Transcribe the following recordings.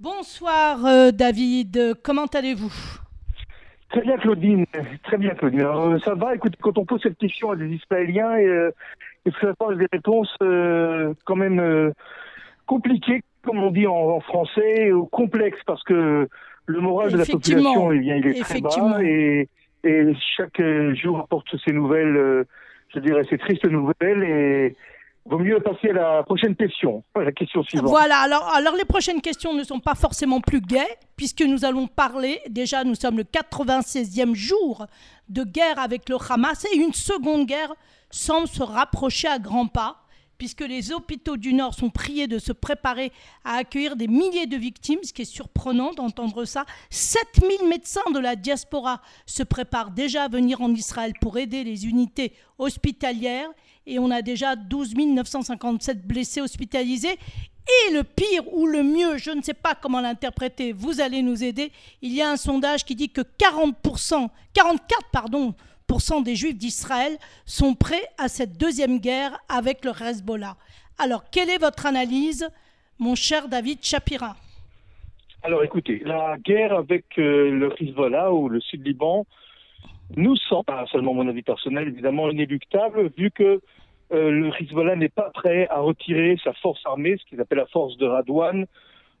Bonsoir euh, David, comment allez-vous? Très bien Claudine, très bien Claudine. Euh, ça va, écoute, quand on pose cette question à des Israéliens, et, euh, il faut avoir des réponses euh, quand même euh, compliquées, comme on dit en, en français, ou complexes, parce que le moral de la population, eh bien, il est très bas, et, et chaque euh, jour apporte ses nouvelles, euh, je dirais, ces tristes nouvelles, et vaut mieux passer à la prochaine question, la question suivante. Voilà, alors, alors les prochaines questions ne sont pas forcément plus gaies, puisque nous allons parler, déjà nous sommes le 96e jour de guerre avec le Hamas, et une seconde guerre semble se rapprocher à grands pas, puisque les hôpitaux du Nord sont priés de se préparer à accueillir des milliers de victimes, ce qui est surprenant d'entendre ça. 7000 médecins de la diaspora se préparent déjà à venir en Israël pour aider les unités hospitalières, et on a déjà 12 957 blessés hospitalisés. Et le pire ou le mieux, je ne sais pas comment l'interpréter, vous allez nous aider. Il y a un sondage qui dit que 40%, 44 pardon, des juifs d'Israël sont prêts à cette deuxième guerre avec le Hezbollah. Alors, quelle est votre analyse, mon cher David Shapira? Alors écoutez, la guerre avec euh, le Hezbollah ou le Sud-Liban nous semble, pas seulement mon avis personnel, évidemment inéluctable, vu que euh, le Hezbollah n'est pas prêt à retirer sa force armée, ce qu'ils appellent la force de Radouane,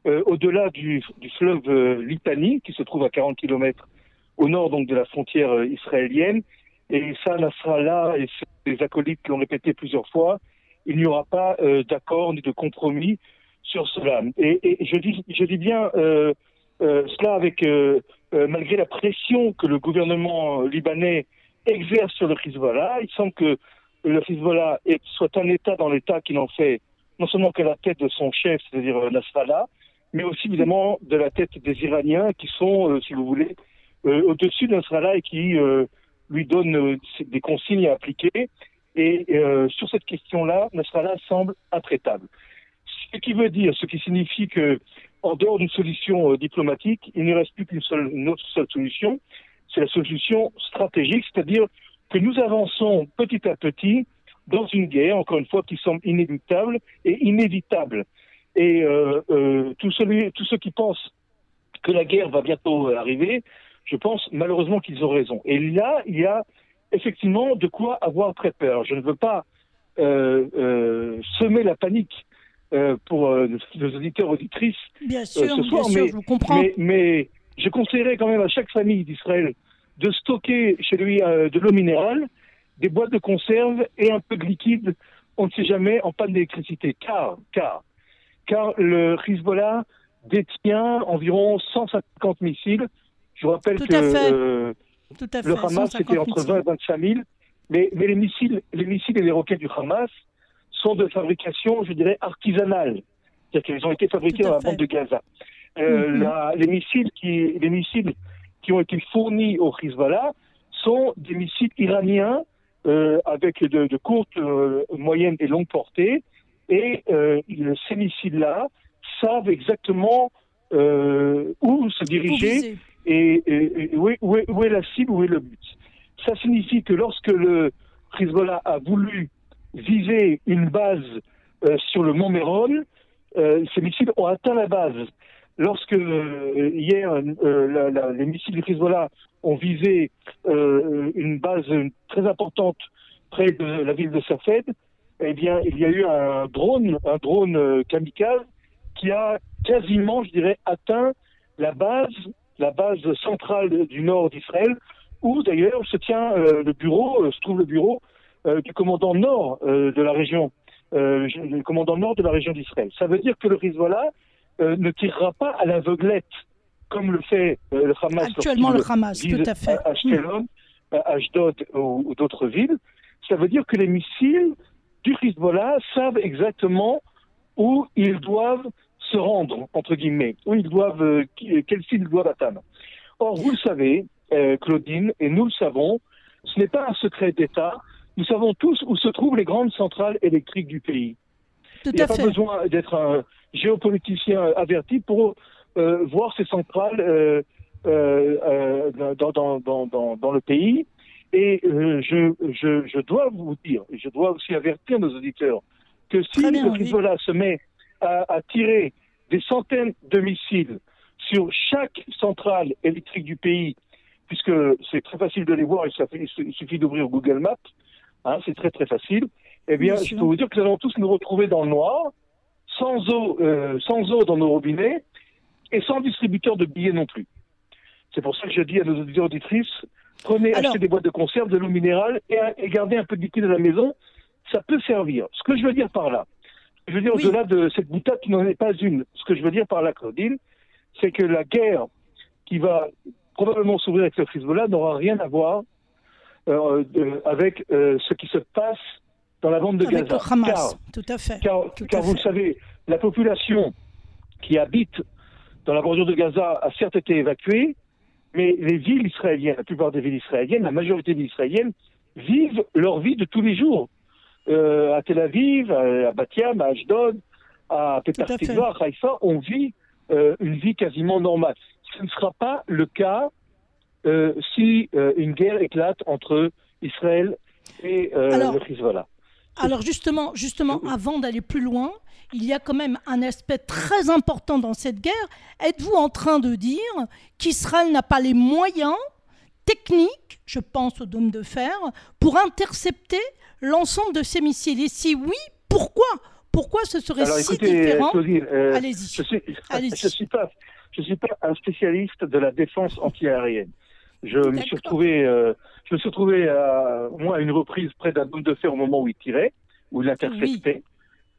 euh, au-delà du, du fleuve euh, Litani, qui se trouve à 40 km au nord donc de la frontière euh, israélienne. Et ça, Nasrallah et ses acolytes l'ont répété plusieurs fois, il n'y aura pas euh, d'accord ni de compromis sur cela. Et, je, dis, je dis bien cela avec malgré la pression que le gouvernement libanais exerce sur le Hezbollah. Il semble que le Hezbollah soit un État dans l'État qui n'en fait non seulement qu'à la tête de son chef, c'est-à-dire euh, Nasrallah, mais aussi évidemment de la tête des Iraniens qui sont, euh, si vous voulez, euh, au-dessus de Nasrallah et qui lui donnent des consignes à appliquer. Et sur cette question-là, Nasrallah semble intraitable. Ce qui veut dire, ce qui signifie que, en dehors d'une solution diplomatique, il ne reste plus qu'une seule, une autre seule solution, c'est la solution stratégique, c'est-à-dire que nous avançons petit à petit dans une guerre, encore une fois, qui semble inéluctable et inévitable. Et euh, euh, tous, ceux qui pensent que la guerre va bientôt arriver, je pense malheureusement qu'ils ont raison. Et là, il y a effectivement de quoi avoir très peur. Je ne veux pas euh, semer la panique pour nos auditeurs auditrices Bien sûr, ce bien soir, sûr, mais, je vous comprends. mais, mais je conseillerais quand même à chaque famille d'Israël de stocker chez lui euh, de l'eau minérale, des boîtes de conserve et un peu de liquide, on ne sait jamais, en panne d'électricité. Car, car, car le Hezbollah détient environ 150 missiles. Je vous rappelle Tout que à fait. euh, Tout à fait. le Hamas 150 c'était entre 20 et 25 000, mais, mais les missiles, les missiles et les roquettes du Hamas sont de fabrication, je dirais, artisanale. C'est-à-dire qu'ils ont été fabriqués dans la bande de Gaza. Euh, Mhm. la- les missiles qui, les missiles qui ont été fournis au Hezbollah sont des missiles iraniens euh, avec de, de courtes, euh, moyennes et longues portées. Et euh, ces missiles-là savent exactement où se diriger et, et- et où, est, où est- où est la cible, où est le but. Ça signifie que lorsque le Hezbollah a voulu viser une base sur le mont Méron, ces missiles ont atteint la base. Lorsque euh, hier euh, les missiles du Hezbollah ont visé euh, une base très importante près de la ville de Safed, eh bien il y a eu un drone, un drone kamikaze qui a quasiment, je dirais, atteint la base la base centrale du nord d'Israël, où d'ailleurs se tient le bureau, se trouve le bureau du commandant nord de la région, le commandant nord de la région d'Israël. Ça veut dire que le Hezbollah euh, ne tirera pas à l'aveuglette, comme le fait euh, le Hamas. Actuellement, le Hamas, tout à fait. À Ashkelon, à Ashdod ou, ou d'autres villes. Ça veut dire que les missiles du Hezbollah savent exactement où ils doivent se rendre, entre guillemets, où ils doivent, euh, quel cible ils doivent atteindre. Or, vous le savez, Claudine, et nous le savons, ce n'est pas un secret d'État. Nous savons tous où se trouvent les grandes centrales électriques du pays. Tout Il n'y a pas fait. besoin d'être un géopoliticien averti pour euh, voir ces centrales euh, euh, dans, dans, dans, dans, dans le pays. Et je, je, je dois vous dire, et je dois aussi avertir nos auditeurs, que si bien, le oui. Hezbollah se met à, à tirer des centaines de missiles sur chaque centrale électrique du pays, puisque c'est très facile de les voir, il suffit d'ouvrir Google Maps, hein, c'est très très facile, eh bien, je peux vous dire que nous allons tous nous retrouver dans le noir, sans eau, euh, sans eau dans nos robinets, et sans distributeur de billets non plus. C'est pour ça que je dis à nos auditeurs auditrices, prenez, achetez des boîtes de conserve, de l'eau minérale et, et, gardez un peu de liquide à la maison. Ça peut servir. Ce que je veux dire par là, je veux dire au-delà de cette boutade qui n'en est pas une, ce que je veux dire par là, Claudine, c'est que la guerre qui va probablement s'ouvrir avec le Hezbollah n'aura rien à voir euh, avec euh, ce qui se passe dans la bande de avec Gaza. Le Hamas, tout à fait. Car, tout car à vous fait. le savez, la population qui habite dans la bordure de Gaza a certes été évacuée, mais les villes israéliennes, la plupart des villes israéliennes, la majorité des israéliennes, vivent leur vie de tous les jours. Euh, à Tel Aviv, à Batiam, à Ashdod, à Petah Tikva, à Haïfa, on vit euh, une vie quasiment normale. Ce ne sera pas le cas euh, si une guerre éclate entre Israël et Alors, le Hezbollah. Alors justement, justement, avant d'aller plus loin, il y a quand même un aspect très important dans cette guerre. Êtes-vous en train de dire qu'Israël n'a pas les moyens techniques, je pense au dôme de fer, pour intercepter l'ensemble de ces missiles? Et si oui, pourquoi? Pourquoi ce serait Alors, si écoutez, différent? Euh, Allez-y. Je suis je suis pas un spécialiste de la défense antiaérienne. Je me suis retrouvé, euh, je me suis retrouvé à, moi à une reprise près d'un dôme de fer au moment où il tirait, où il interceptait.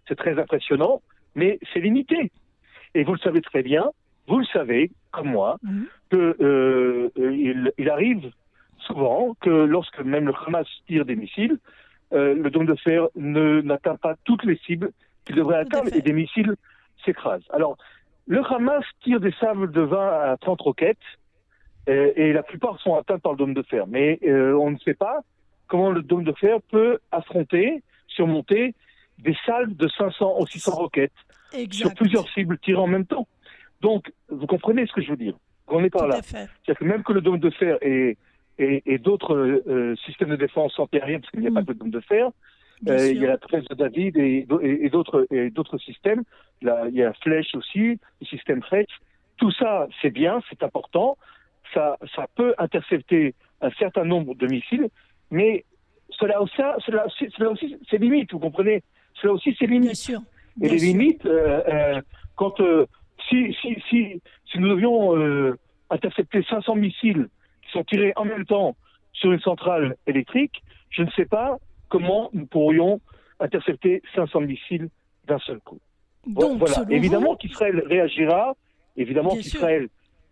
C'est très impressionnant, mais c'est limité. Et vous le savez très bien, vous le savez, comme moi, Mhm. que euh, euh, il, il arrive souvent que lorsque même le Hamas tire des missiles, euh, le dôme de fer ne n'atteint pas toutes les cibles qu'il devrait Tout atteindre et des missiles s'écrasent. Alors, le Hamas tire des sables de 20 à 30 roquettes euh, et la plupart sont atteintes par le dôme de fer. Mais euh, on ne sait pas comment le dôme de fer peut affronter, surmonter des salves de 500 ou 600 roquettes sur plusieurs cibles tirées en même temps. Donc, vous comprenez ce que je veux dire On est par Tout là. C'est-à-dire que même que le dôme de fer et, et, et d'autres euh, systèmes de défense antiaérienne, parce qu'il n'y a pas que le dôme de fer, euh, il y a la 13 de David et, et, d'autres et d'autres systèmes. Là, il y a la flèche aussi, le système Fletch. Tout ça, c'est bien, c'est important. Ça, ça peut intercepter un certain nombre de missiles, mais cela aussi, cela, aussi- cela aussi, c'est limite, vous comprenez? Cela aussi, c'est limite. Bien sûr. Et les sûr. limites, euh, euh, quand euh, si, si, si, si nous devions intercepter 500 missiles qui sont tirés en même temps sur une centrale électrique, je ne sais pas comment nous pourrions intercepter 500 missiles d'un seul coup. Donc, voilà. Évidemment vous- qu'Israël réagira, évidemment qu'Israël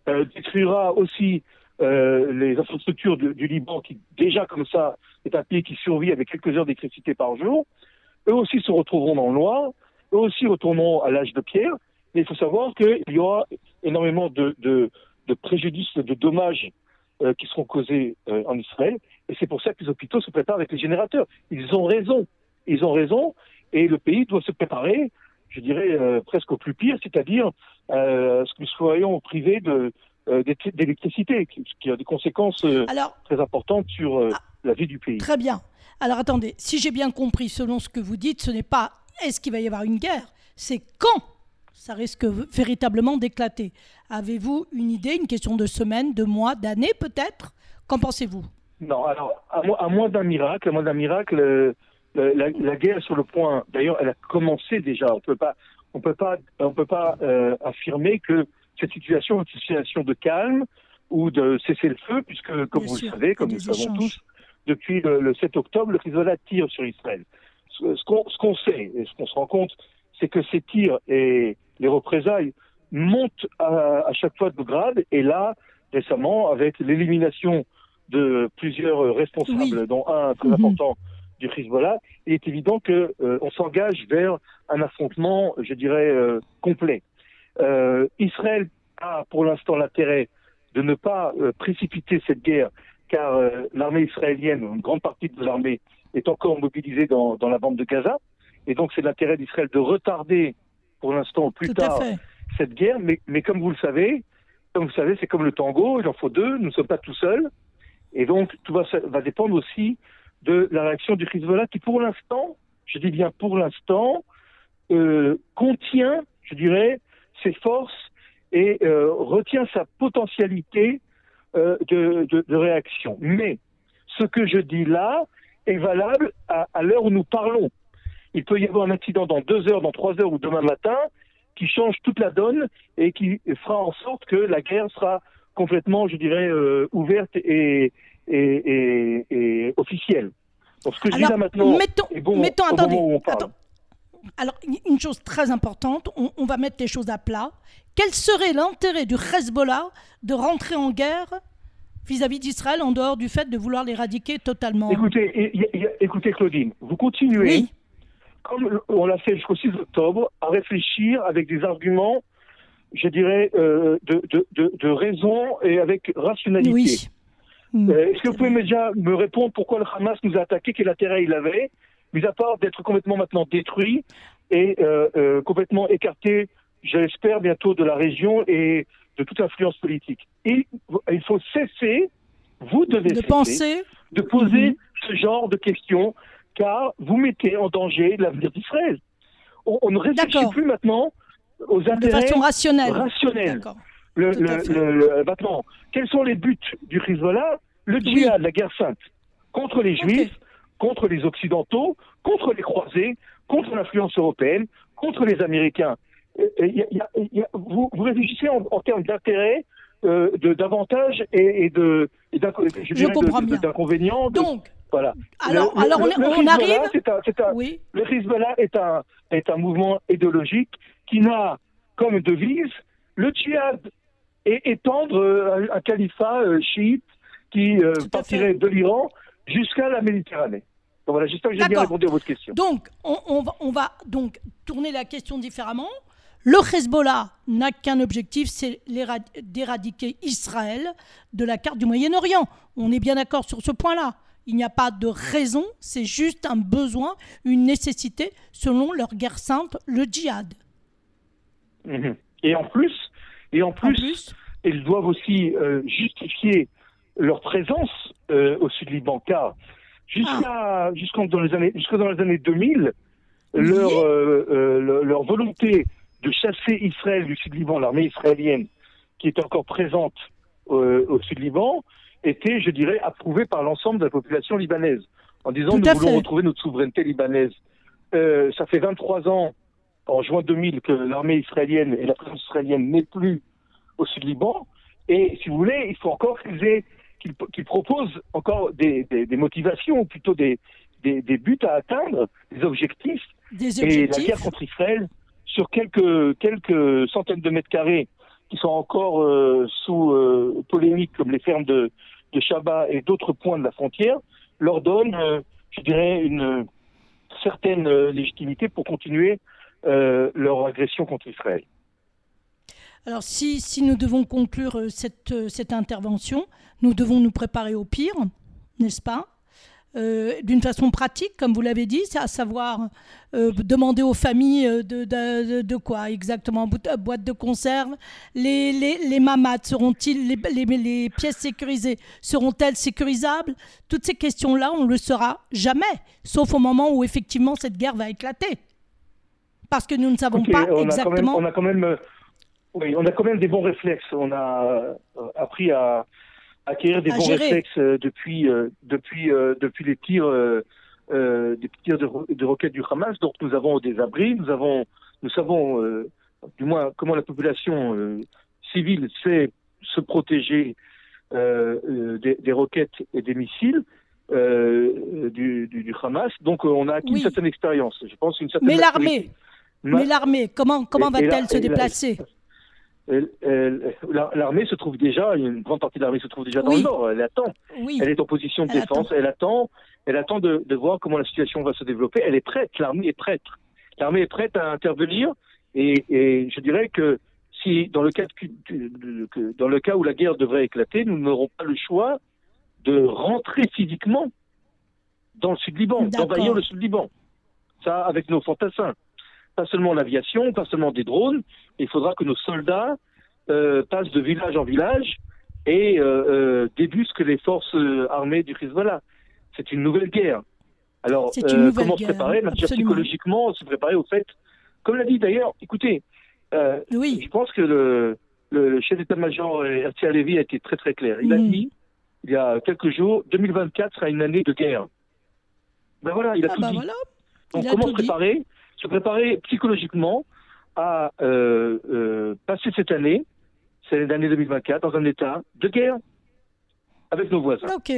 euh, détruira aussi euh, les infrastructures du, du Liban, qui déjà comme ça est un pays qui survit avec quelques heures d'électricité par jour. Eux aussi se retrouveront dans le noir, eux aussi retourneront à l'âge de pierre. Mais il faut savoir qu'il y aura énormément de, de, de préjudices, de dommages euh, qui seront causés euh, en Israël. Et c'est pour ça que les hôpitaux se préparent avec les générateurs. Ils ont raison. Ils ont raison. Et le pays doit se préparer, je dirais, euh, presque au plus pire, c'est-à-dire euh, à ce que nous soyons privés de, euh, d'électri- d'électricité, qui, qui a des conséquences euh, Alors, très importantes sur euh, Ah. la vie du pays. Très bien. Alors attendez, si j'ai bien compris, selon ce que vous dites, ce n'est pas est-ce qu'il va y avoir une guerre, c'est quand ça risque véritablement d'éclater? Avez-vous une idée, une question de semaines, de mois, d'années peut-être? Qu'en pensez-vous? Non, alors, à, moins- à moins d'un miracle, à moins d'un miracle, le- la, la guerre sur le point. D'ailleurs, elle a commencé déjà. On peut pas, on peut pas, on peut pas euh, affirmer que cette situation est une situation de calme ou de cesser le feu, puisque, comme Bien vous sûr, le savez, comme nous le savons tous, depuis le, le 7 octobre, le Hezbollah tire sur Israël. Ce, ce qu'on sait et ce qu'on se rend compte, c'est que ces tirs et les représailles montent à, à chaque fois de grade. Et là, récemment, avec l'élimination de plusieurs responsables, Oui. dont un très Mhm. important du Hezbollah, il est évident que euh, on s'engage vers un affrontement, je dirais, euh, complet. Euh, Israël a pour l'instant l'intérêt de ne pas précipiter cette guerre, car l'armée israélienne, une grande partie de l'armée, est encore mobilisée dans, dans la bande de Gaza, et donc c'est l'intérêt d'Israël de retarder pour l'instant plus Tout tard cette guerre, mais, mais comme vous le savez, comme vous savez, c'est comme le tango, il en faut deux, nous ne sommes pas tout seuls, et donc tout va, va dépendre aussi de la réaction du Hezbollah qui pour l'instant, je dis bien pour l'instant, euh, contient, je dirais, ses forces et retient sa potentialité de, de, réaction. Mais ce que je dis là est valable à, à l'heure où nous parlons. Il peut y avoir un accident dans deux heures, dans trois heures ou demain matin qui change toute la donne et qui fera en sorte que la guerre sera complètement, je dirais, ouverte et, et, et, officielle. Donc ce que je dis là maintenant mettons, bon mettons, attendez, Alors, une chose très importante, on, va mettre les choses à plat. Quel serait l'intérêt du Hezbollah de rentrer en guerre vis-à-vis d'Israël en dehors du fait de vouloir l'éradiquer totalement? Écoutez, écoutez Claudine, vous continuez, comme on l'a fait jusqu'au 6 octobre, à réfléchir avec des arguments, je dirais, euh, de, de, de, raison et avec rationalité. Oui. Mm. Euh, est-ce que vous pouvez déjà me répondre pourquoi le Hamas nous a attaqué, quel intérêt il avait, mis à part d'être complètement maintenant détruit et euh, euh, complètement écarté, j'espère, bientôt de la région et de toute influence politique. Et il faut cesser, vous devez de penser, de poser mm-hmm. ce genre de questions, car vous mettez en danger l'avenir d'Israël. On, ne réfléchit plus maintenant aux intérêts de façon rationnelle. rationnels le, maintenant, quels sont les buts du Hezbollah? Le djihad, la guerre sainte, contre les juifs, contre les occidentaux, contre les croisés, contre l'influence européenne, contre les Américains. vous, réfléchissez en, termes d'intérêt, euh, d'avantages et, de d'inconvénients. Donc, voilà. Alors, alors on, arrive. oui. Le Hezbollah est un, est un mouvement idéologique qui n'a comme devise le djihad et étendre euh, un, califat euh, chiite qui euh, partirait de l'Iran jusqu'à la Méditerranée. Donc voilà, j'espère que j'ai bien répondu à votre question. Donc, on, va, on, va, donc tourner la question différemment. Le Hezbollah n'a qu'un objectif, c'est d'éradiquer Israël de la carte du Moyen-Orient. On est bien d'accord sur ce point-là. Il n'y a pas de raison, c'est juste un besoin, une nécessité, selon leur guerre sainte, le djihad. Mhm. Et en plus, et en plus, ils doivent aussi euh, justifier leur présence euh, au sud Liban, car jusqu'à ah. jusqu'en dans les années jusqu'à dans les années 2000, leur euh, leur volonté de chasser Israël du sud Liban, l'armée israélienne qui est encore présente au sud Liban, était, je dirais, approuvée par l'ensemble de la population libanaise, en disant nous voulons retrouver notre souveraineté libanaise. ça fait 23 ans en juin 2000 que l'armée israélienne et la présence israélienne n'est plus au sud Liban. Et si vous voulez, il faut encore qu'ils proposent encore des, motivations, ou plutôt des, des, buts à atteindre, des objectifs. Des objectifs. Et la guerre contre Israël, sur quelques, quelques centaines de mètres carrés qui sont encore euh, sous euh, polémique, comme les fermes de, de Shabbat et d'autres points de la frontière, leur donne, euh, je dirais, une certaine légitimité pour continuer euh, leur agression contre Israël. Alors si, si nous devons conclure euh, cette, euh, cette, intervention, nous devons nous préparer au pire, n'est-ce pas? D'une façon pratique, comme vous l'avez dit, à savoir demander aux familles de, de, quoi exactement? Boîte de conserve? Les, les, les seront-ils, les, les, les, pièces sécurisées seront-elles sécurisables? Toutes ces questions-là, on ne le saura jamais, sauf au moment où effectivement cette guerre va éclater. Parce que nous ne savons pas exactement. on a quand même, oui, on a quand même des bons réflexes. On a euh, appris à, acquérir des bons réflexes euh, depuis, euh, depuis, depuis les tirs, des tirs de, roquettes du Hamas. Donc nous avons des abris, nous avons, nous savons, du moins comment la population civile sait se protéger des, roquettes et des missiles. du, du, Hamas. Donc on a acquis une certaine expérience. Je pense une certaine Mais l'armée, mais l'armée, comment, comment va-t-elle se déplacer? L'armée se trouve déjà, une grande partie de l'armée se trouve déjà dans le nord. Elle attend. Elle est en position de défense. Elle attend. Elle attend de, de, voir comment la situation va se développer. Elle est prête. L'armée est prête. L'armée est prête à intervenir. Et, et, je dirais que si dans le cas de, dans le cas où la guerre devrait éclater, nous n'aurons pas le choix de rentrer physiquement dans le sud Liban, d'envahir le sud Liban. Ça, avec nos fantassins pas seulement l'aviation, pas seulement des drones. Il faudra que nos soldats euh, passent de village en village et euh, euh débusquent les forces euh, armées du Hezbollah. C'est une nouvelle guerre. Alors, comment se préparer? Psychologiquement, se préparer au fait, comme l'a dit d'ailleurs, écoutez, Oui. Je pense que le, le chef d'état-major Herzi Alevi a été très très clair. Il a Mhm. dit, il y a quelques jours, 2024 sera une année de guerre. Ben voilà, il a Ah tout bah dit. voilà. Donc comment se dit. Se préparer psychologiquement à euh, euh, passer cette année, cette année 2024, dans un état de guerre avec nos voisins. Ok.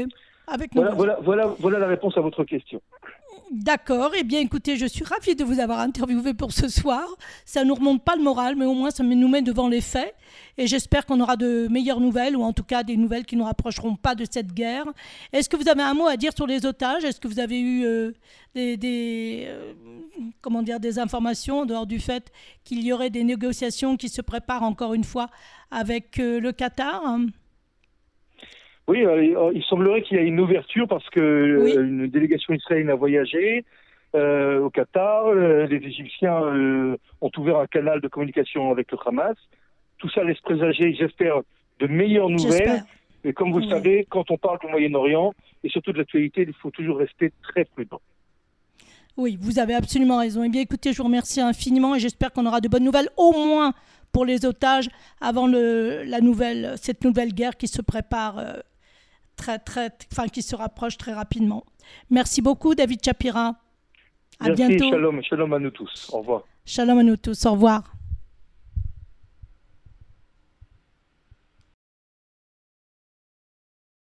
Avec nos Voilà, voisins. voilà, voilà, voilà la réponse à votre question. D'accord. Eh bien, écoutez, je suis ravie de vous avoir interviewé pour ce soir. Ça nous remonte pas le moral, mais au moins ça nous met devant les faits. Et j'espère qu'on aura de meilleures nouvelles, ou en tout cas des nouvelles qui nous rapprocheront pas de cette guerre. Est-ce que vous avez un mot à dire sur les otages? Est-ce que vous avez eu euh, des, des, euh, comment dire, des informations en dehors du fait qu'il y aurait des négociations qui se préparent encore une fois avec euh, le Qatar? Oui, euh, il semblerait qu'il y ait une ouverture parce que euh, Oui. une délégation israélienne a voyagé euh, au Qatar. euh, les Égyptiens ont ouvert un canal de communication avec le Hamas. Tout ça laisse présager, j'espère, de meilleures nouvelles. Mais comme vous le savez, quand on parle du Moyen-Orient et surtout de l'actualité, il faut toujours rester très prudent. Oui, vous avez absolument raison. Eh bien, écoutez, je vous remercie infiniment et j'espère qu'on aura de bonnes nouvelles, au moins pour les otages, avant le, la nouvelle, cette nouvelle guerre qui se prépare très, très, enfin, qui se rapproche très rapidement. Merci beaucoup, David Chapira. À Merci, bientôt. shalom, shalom à nous tous. Au revoir. Shalom à nous tous. Au revoir.